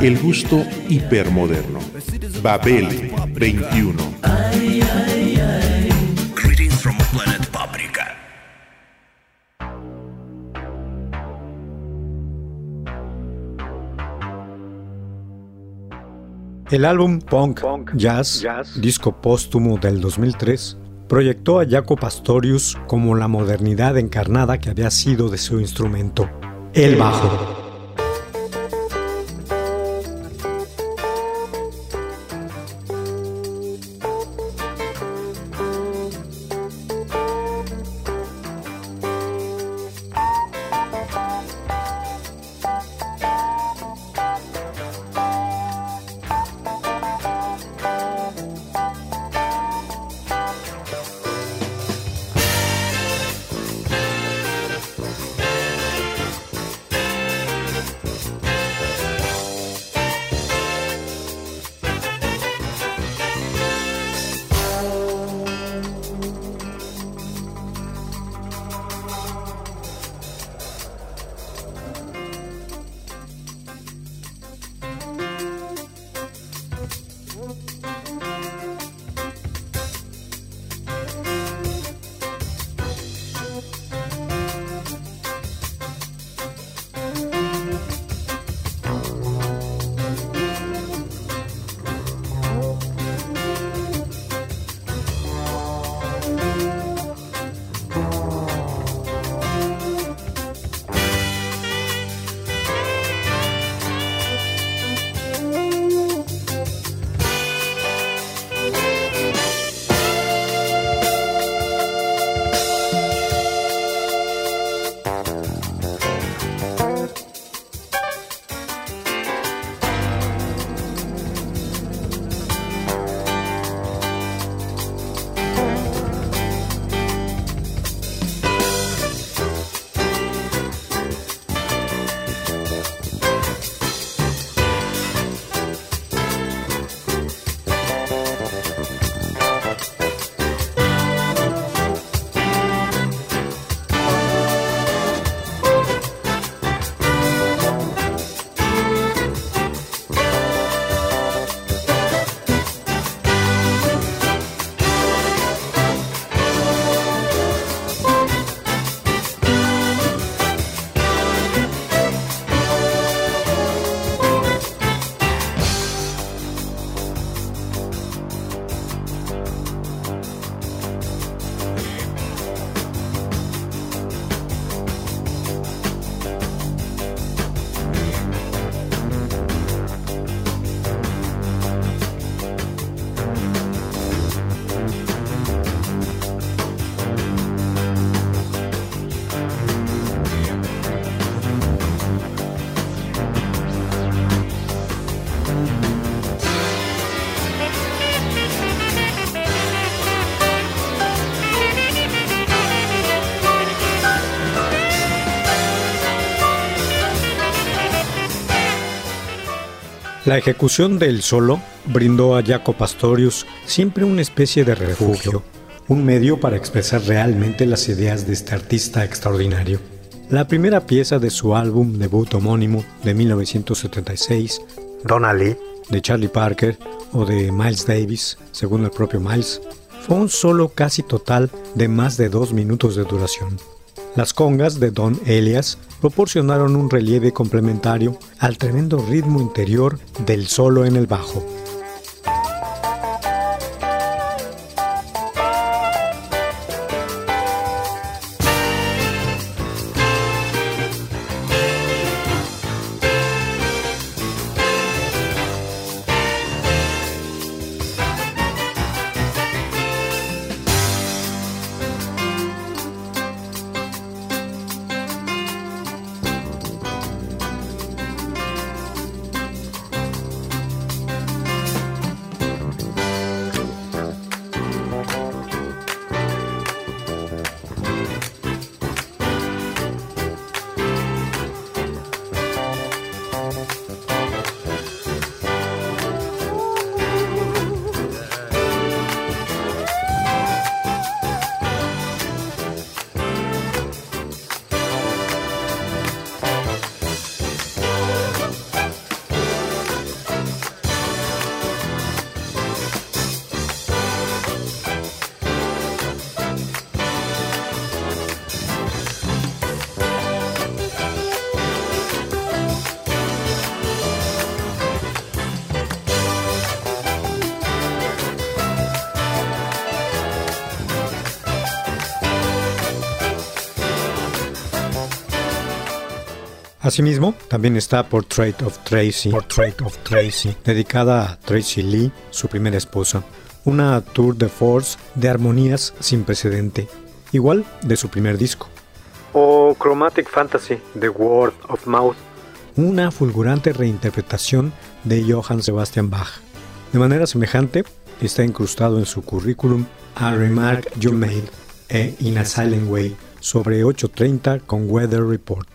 El gusto hipermoderno. Babel 21. Greetings from planet Paprika. El álbum Punk, Jazz, disco póstumo del 2003, proyectó a Jaco Pastorius como la modernidad encarnada que había sido de su instrumento, el bajo. La ejecución del solo brindó a Jaco Pastorius siempre una especie de refugio, un medio para expresar realmente las ideas de este artista extraordinario. La primera pieza de su álbum debut homónimo de 1976, Donna Lee, de Charlie Parker o de Miles Davis, según el propio Miles, fue un solo casi total de más de dos minutos de duración. Las congas de Don Elias proporcionaron un relieve complementario al tremendo ritmo interior del solo en el bajo. Asimismo, también está Portrait of Tracy, Portrait of Tracy, dedicada a Tracy Lee, su primera esposa, una tour de force de armonías sin precedente, igual de su primer disco. O Chromatic Fantasy, The Word of Mouth, una fulgurante reinterpretación de Johann Sebastian Bach. De manera semejante, está incrustado en su currículum A Remark You Made e In a Silent Way sobre 830 con Weather Report.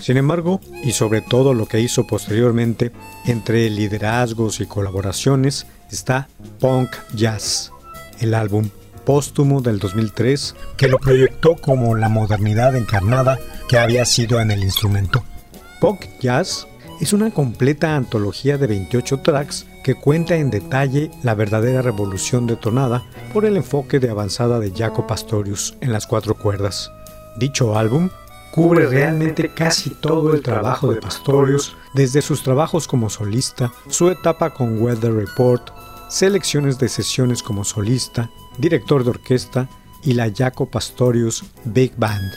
Sin embargo, y sobre todo lo que hizo posteriormente, entre liderazgos y colaboraciones, está Punk Jazz, el álbum póstumo del 2003 que lo proyectó como la modernidad encarnada que había sido en el instrumento. Punk Jazz es una completa antología de 28 tracks que cuenta en detalle la verdadera revolución detonada por el enfoque de avanzada de Jaco Pastorius en las cuatro cuerdas. Dicho álbum cubre realmente casi todo el trabajo de Pastorius, desde sus trabajos como solista, su etapa con Weather Report, selecciones de sesiones como solista, director de orquesta y la Jaco Pastorius Big Band.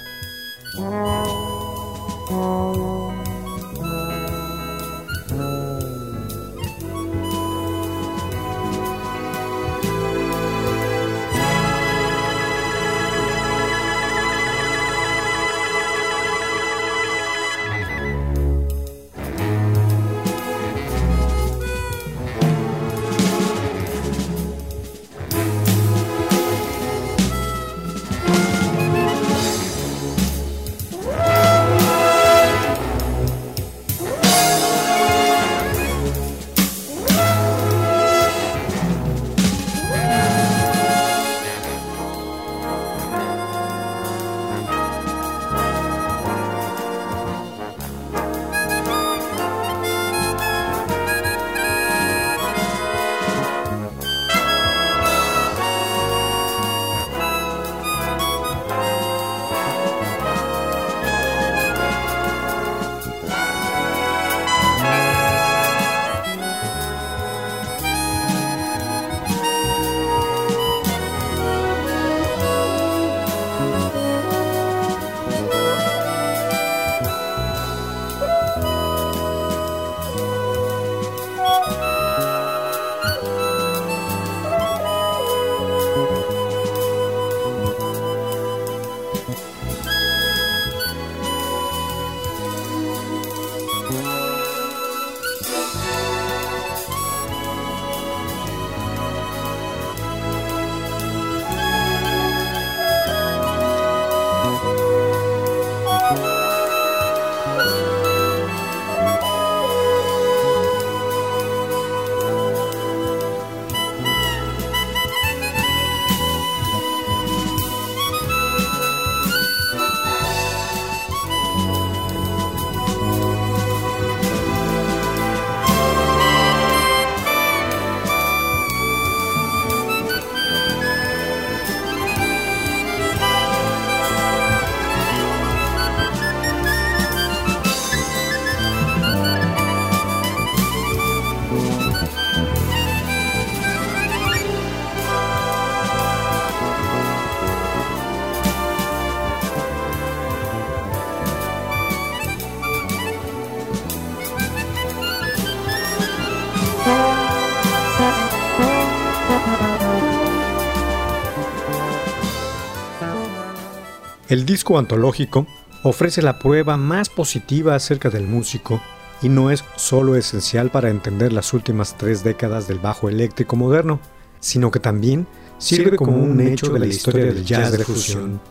El disco antológico ofrece la prueba más positiva acerca del músico y no es solo esencial para entender las últimas tres décadas del bajo eléctrico moderno, sino que también sirve como un hecho de la historia del jazz de fusión.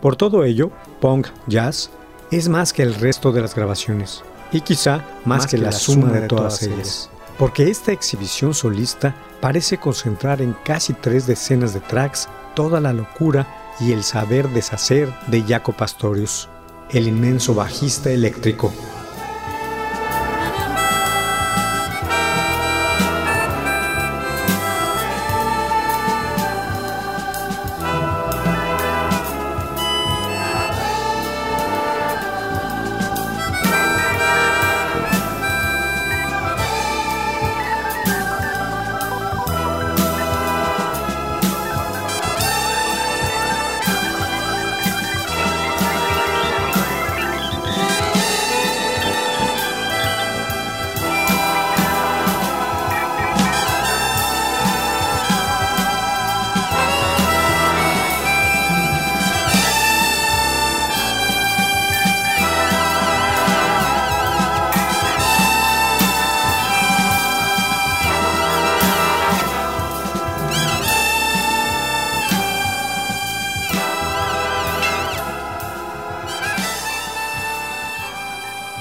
Por todo ello, punk jazz es más que el resto de las grabaciones, y quizá más, que, la suma de todas ellas, porque esta exhibición solista parece concentrar en casi tres decenas de tracks toda la locura y el saber deshacer de Jaco Pastorius, el inmenso bajista eléctrico.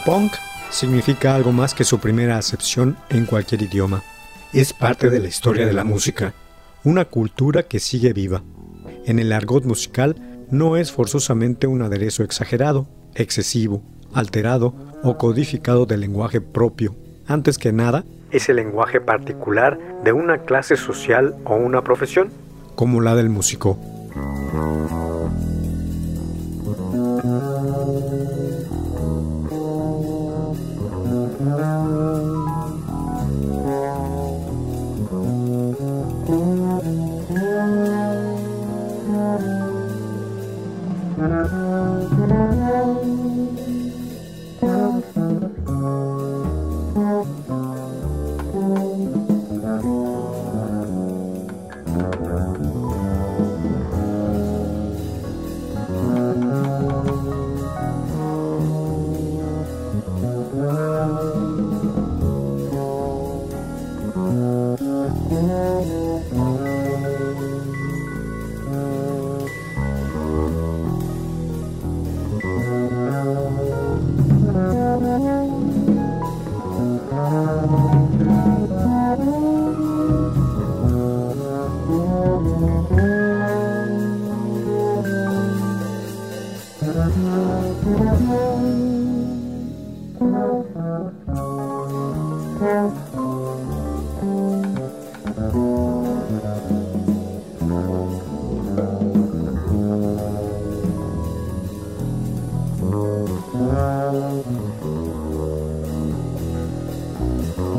Punk significa algo más que su primera acepción en cualquier idioma. Es parte de la historia de la música, una cultura que sigue viva. En el argot musical no es forzosamente un aderezo exagerado, excesivo, alterado o codificado del lenguaje propio. Antes que nada, es el lenguaje particular de una clase social o una profesión, como la del músico.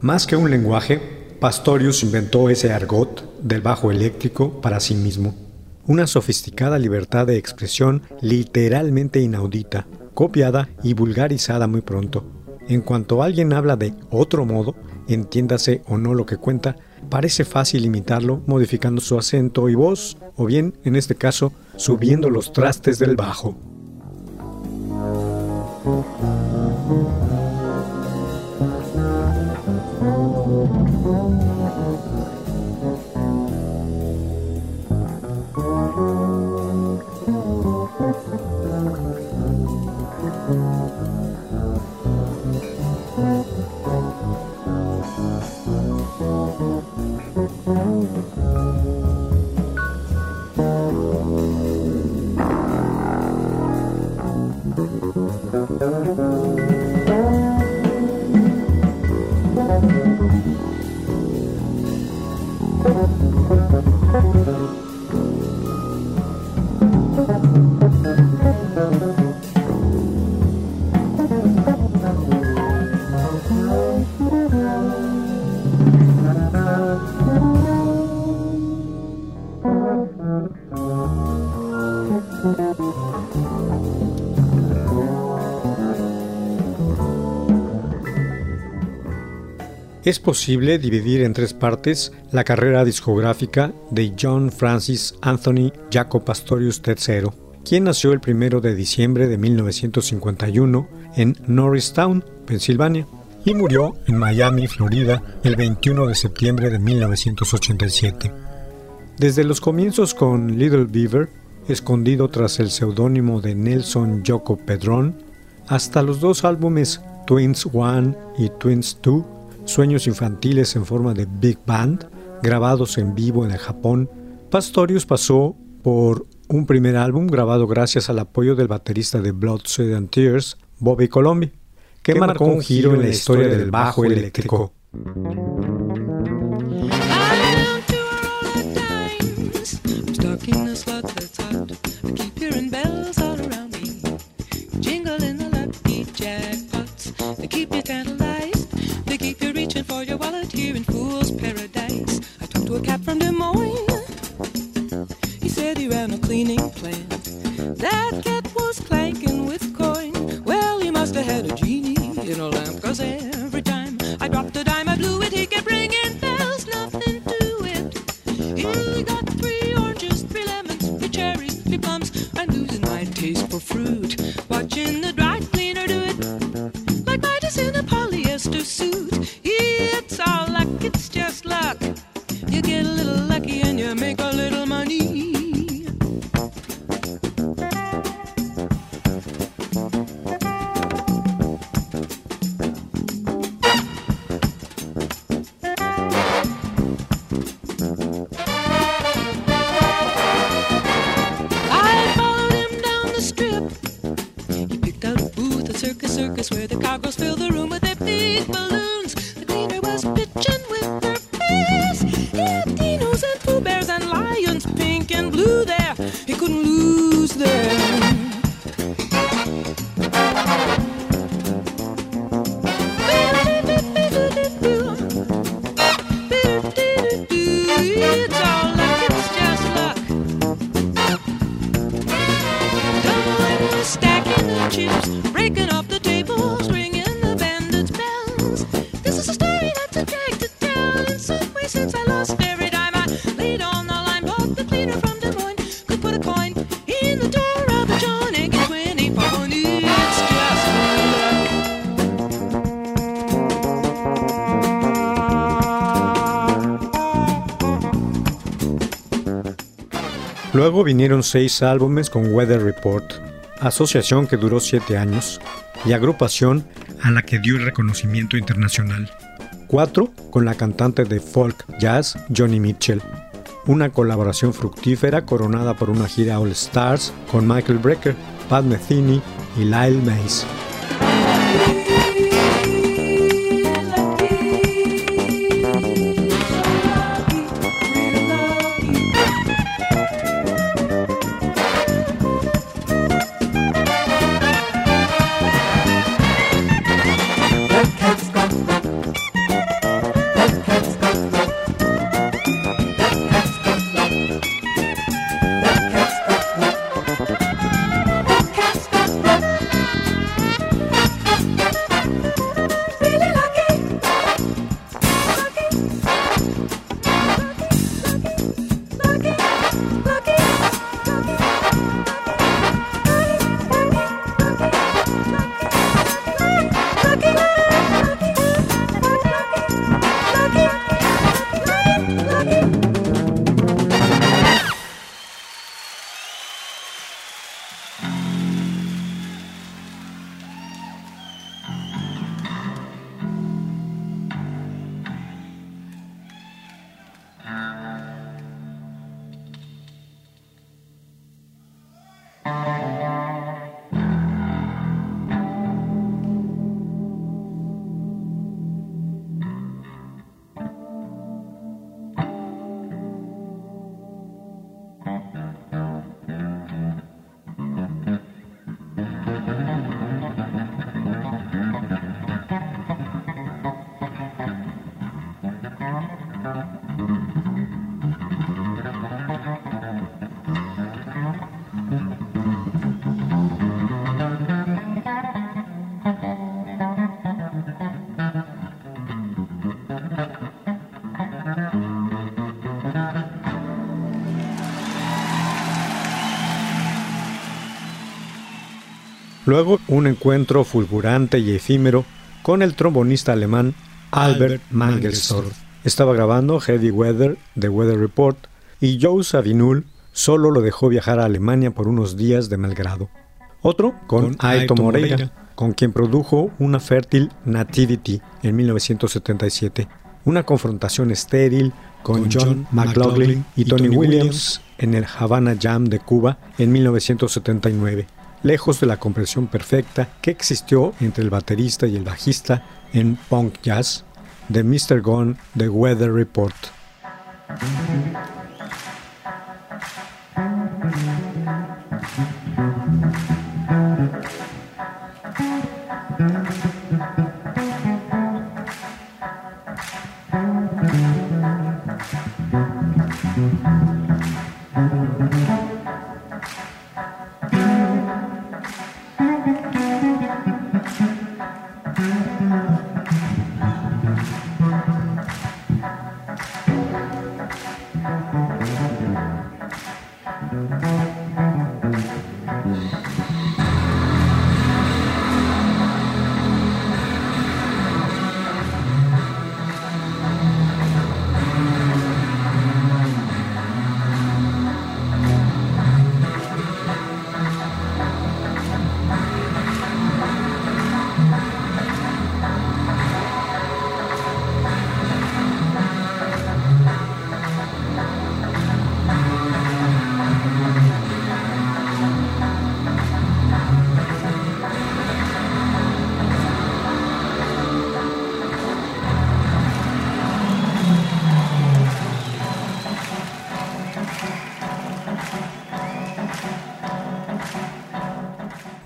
Más que un lenguaje, Pastorius inventó ese argot del bajo eléctrico para sí mismo. Una sofisticada libertad de expresión literalmente inaudita, copiada y vulgarizada muy pronto. En cuanto alguien habla de otro modo, entiéndase o no lo que cuenta, parece fácil imitarlo modificando su acento y voz, o bien, en este caso, subiendo los trastes del bajo. Es posible dividir en tres partes la carrera discográfica de John Francis Anthony Jaco Pastorius III, quien nació el 1 de diciembre de 1951 en Norristown, Pensilvania, y murió en Miami, Florida, el 21 de septiembre de 1987. Desde los comienzos con Little Beaver, escondido tras el seudónimo de Nelson Yoko Pedrón, hasta los dos álbumes Twins One y Twins Two, sueños infantiles en forma de big band, grabados en vivo en el Japón, Pastorius pasó por un primer álbum grabado gracias al apoyo del baterista de Blood, Sweat and Tears, Bobby Colombi, que, marcó un giro en la historia del bajo eléctrico. Luego vinieron seis álbumes con Weather Report, asociación que duró siete años y agrupación a la que dio reconocimiento internacional. Cuatro con la cantante de folk jazz Johnny Mitchell, una colaboración fructífera coronada por una gira All Stars con Michael Brecker, Pat Metheny y Lyle Mays. Luego un encuentro fulgurante y efímero con el trombonista alemán Albert Mangelsdorff. Estaba grabando Heavy Weather de Weather Report y Joe Savinul solo lo dejó viajar a Alemania por unos días de mal grado. Otro con, Aito Moreira, con quien produjo una fértil Nativity en 1977. Una confrontación estéril con John McLaughlin y Tony Williams en el Havana Jam de Cuba en 1979, lejos de la comprensión perfecta que existió entre el baterista y el bajista en punk jazz de Mr. Gone The Weather Report.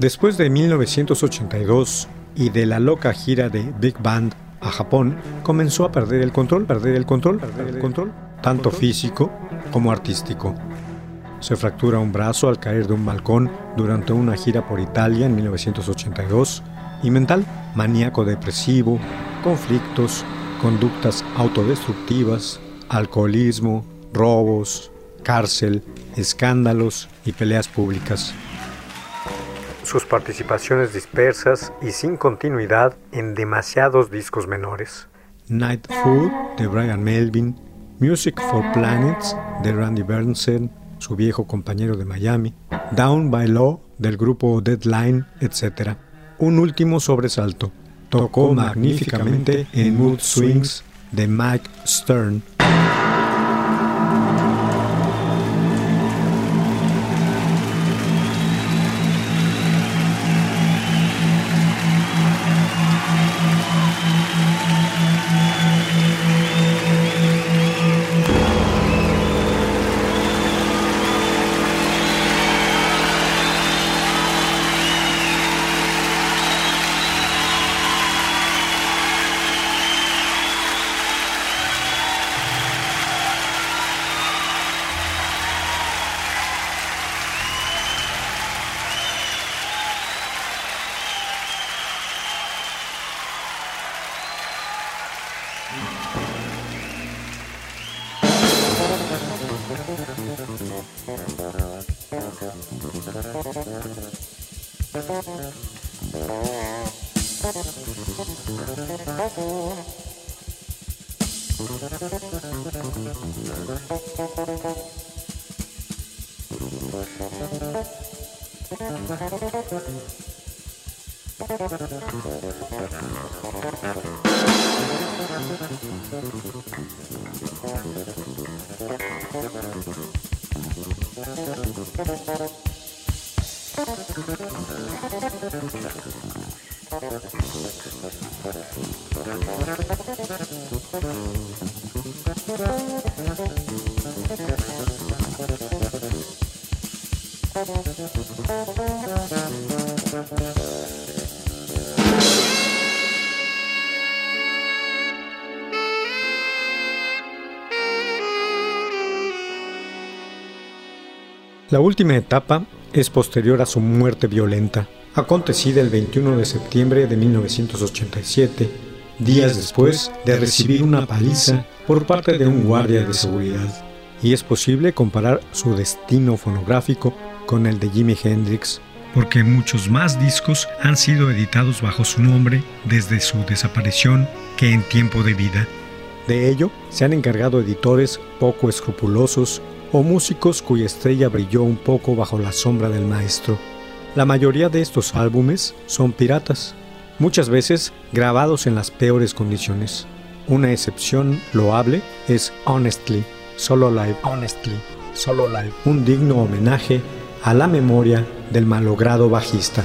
Después de 1982 y de la loca gira de Big Band a Japón, comenzó a perder el control, perder el control, perder el control, tanto físico como artístico. Se fractura un brazo al caer de un balcón durante una gira por Italia en 1982 y mental, maníaco depresivo, conflictos, conductas autodestructivas, alcoholismo, robos, cárcel, escándalos y peleas públicas sus participaciones dispersas y sin continuidad en demasiados discos menores. Night Food de Brian Melvin, Music for Planets de Randy Bernsen, su viejo compañero de Miami, Down by Law del grupo Deadline, etc. Un último sobresalto. Tocó magníficamente en Mood Swings de Mike Stern. Thank you. La última etapa es posterior a su muerte violenta, acontecida el 21 de septiembre de 1987, días después de recibir una paliza por parte de un guardia de seguridad. Y es posible comparar su destino fonográfico con el de Jimi Hendrix, porque muchos más discos han sido editados bajo su nombre desde su desaparición que en tiempo de vida. De ello se han encargado editores poco escrupulosos o músicos cuya estrella brilló un poco bajo la sombra del maestro. La mayoría de estos álbumes son piratas, muchas veces grabados en las peores condiciones. Una excepción loable es Honestly, Solo Live, Honestly, Solo Live, un digno homenaje a la memoria del malogrado bajista.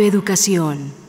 Radio Educación.